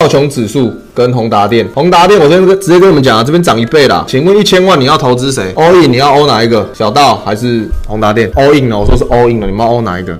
道琼指数跟宏达电，宏达电我先直接跟你们讲啊，这边涨一倍啦。请问一千万你要投资谁？all in 你要 all 哪一个？小道还是宏达电？all in 呢？我说是 all in 了，你们要 all 哪一个？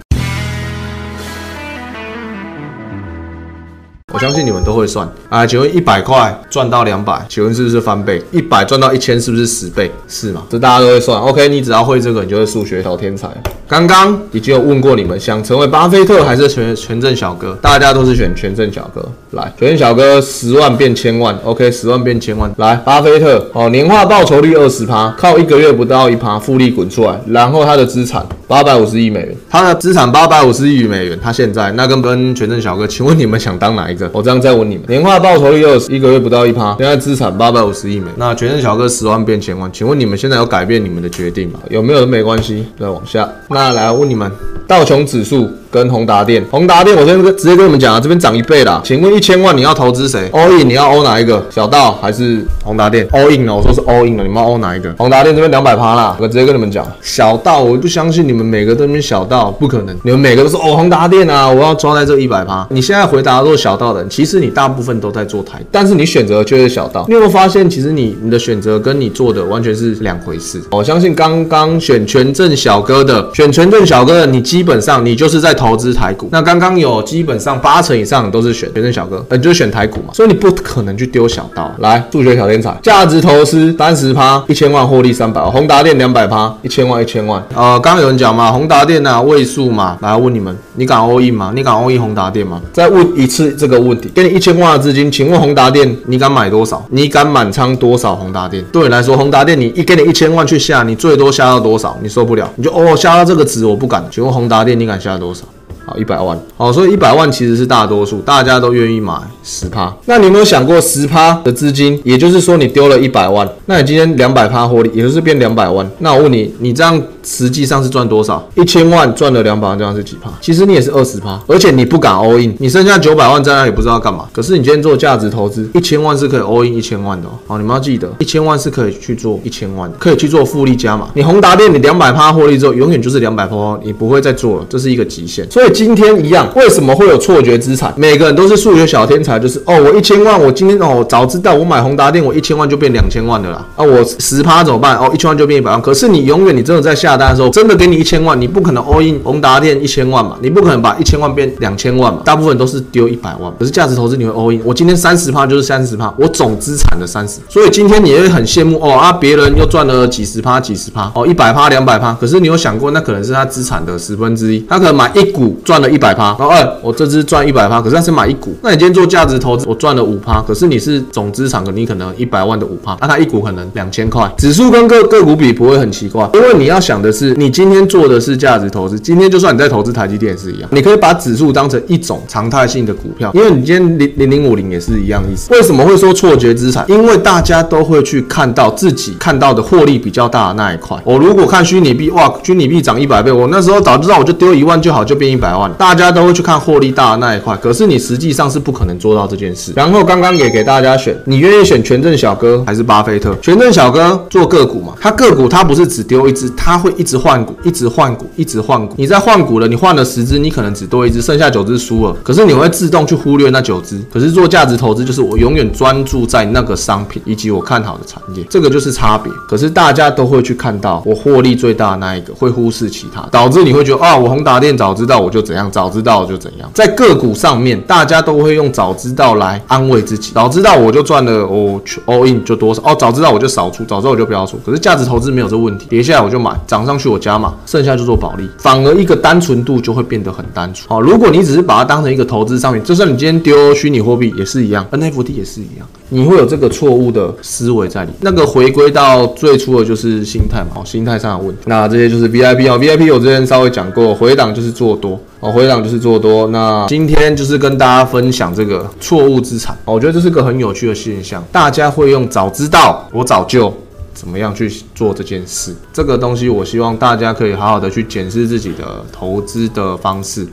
我相信你们都会算啊！请问一百块赚到两百，请问是不是翻倍？一百赚到一千是不是十倍？是吗？这大家都会算。OK，你只要会这个，你就是数学小天才。刚刚已经有问过你们，想成为巴菲特还是全全正小哥？大家都是选全正小哥。来，全正小哥十万变千万，OK，十万变千万。来，巴菲特哦，年化报酬率二十趴，靠一个月不到一趴复利滚出来，然后他的资产八百五十亿美元，他的资产八百五十亿美元，他现在那跟跟全正小哥，请问你们想当哪一个？我这样再问你们，年化报酬率又是，一个月不到一趴，现在资产八百五十亿美，那全身小哥十万变千万，请问你们现在有改变你们的决定吗？有没有没关系，再往下。那来问你们，道琼指数跟宏达电，宏达电我先直接跟你们讲啊，这边涨一倍啦。请问一千万你要投资谁？all in 你要 all 哪一个？小道还是宏达电？all in 呢？我说是 all in 了，你们要 all 哪一个？宏达电这边两百趴啦，我直接跟你们讲，小道我不相信你们每个都边小道，不可能，你们每个都是哦宏达电啊，我要抓在这一百趴。你现在回答都是小道的，其实你大部分都在做台，但是你选择却是小道。你有没有发现，其实你你的选择跟你做的完全是两回事？我相信刚刚选权证小哥的，选权证小哥的，你基本上你就是在投资台股。那刚刚有基本上八成以上都是选学生小哥，呃，你就选台股嘛，所以你不可能去丢小刀。来，数学小天才，价值投资三十趴，一千万获利三百万，宏达电两百趴，一千万一千万。呃，刚刚有人讲嘛，宏达电啊，位数嘛，来问你们，你敢 all in 吗？你敢 all in 宏达电吗？再问一次这个问题，给你一千万的资金，请问宏达电你敢买多少？你敢满仓多少宏达电？对你来说，宏达电你一给你一千万去下，你最多下到多少？你受不了，你就哦下到这个值我不敢。请问宏达电你敢下多少？好，一百万。好，所以一百万其实是大多数，大家都愿意买十趴。那你有没有想过，十趴的资金，也就是说你丢了一百万，那你今天两百趴获利，也就是变两百万。那我问你，你这样实际上是赚多少？一千万赚了两百万，这样是几趴？其实你也是二十趴，而且你不敢 all in，你剩下九百万在那里不知道干嘛。可是你今天做价值投资，一千万是可以 all in 一千万的哦。好，你们要记得，一千万是可以去做一千万的，可以去做复利加码。你宏达电你两百趴获利之后，永远就是两百趴，你不会再做了，这是一个极限。所以今天一样。为什么会有错觉资产？每个人都是数学小天才，就是哦，我一千万，我今天哦，早知道我买宏达电，我一千万就变两千万的啦。啊，我十趴怎么办？哦，一千万就变一百万。可是你永远，你真的在下单的时候，真的给你一千万，你不可能 all in 宏达电一千万嘛？你不可能把一千万变两千万嘛？大部分都是丢一百万。可是价值投资你会 all in，我今天三十趴就是三十趴，我总资产的三十。所以今天你会很羡慕哦啊，别人又赚了几十趴、几十趴哦，一百趴、两百趴。可是你有想过，那可能是他资产的十分之一，他可能买一股赚了一百趴。然后二，我这支赚一百趴，可是他是买一股。那你今天做价值投资，我赚了五趴，可是你是总资产，你可能一百万的五趴，那他一股可能两千块。指数跟个个股比不会很奇怪，因为你要想的是，你今天做的是价值投资，今天就算你在投资台积电也是一样，你可以把指数当成一种常态性的股票，因为你今天零零零五零也是一样意思。为什么会说错觉资产？因为大家都会去看到自己看到的获利比较大的那一块。我如果看虚拟币，哇，虚拟币涨一百倍，我那时候早知道我就丢一万就好，就变一百百万。大家都会去看获利大的那一块，可是你实际上是不可能做到这件事。然后刚刚也给大家选，你愿意选权证小哥还是巴菲特？权证小哥做个股嘛，他个股他不是只丢一只，他会一直换股，一直换股，一直换股。你在换股了，你换了十只，你可能只多一只，剩下九只输了。可是你会自动去忽略那九只。可是做价值投资就是我永远专注在那个商品以及我看好的产业，这个就是差别。可是大家都会去看到我获利最大的那一个，会忽视其他，导致你会觉得啊，我宏达电早知道我就就怎样，早知道就怎样。在个股上面，大家都会用早知道来安慰自己，早知道我就赚了，我 all in 就多少哦，早知道我就少出，早知道我就不要出。可是价值投资没有这问题，跌下来我就买，涨上去我加码，剩下就做保利，反而一个单纯度就会变得很单纯。好，如果你只是把它当成一个投资商品，就算你今天丢虚拟货币也是一样，NFT 也是一样，你会有这个错误的思维在里。那个回归到最初的就是心态嘛，心态上的问题。那这些就是 VIP 哦，VIP 我之前稍微讲过，回档就是做多。哦，回档就是做多。那今天就是跟大家分享这个错误资产，我觉得这是个很有趣的现象。大家会用早知道，我早就怎么样去做这件事。这个东西，我希望大家可以好好的去检视自己的投资的方式。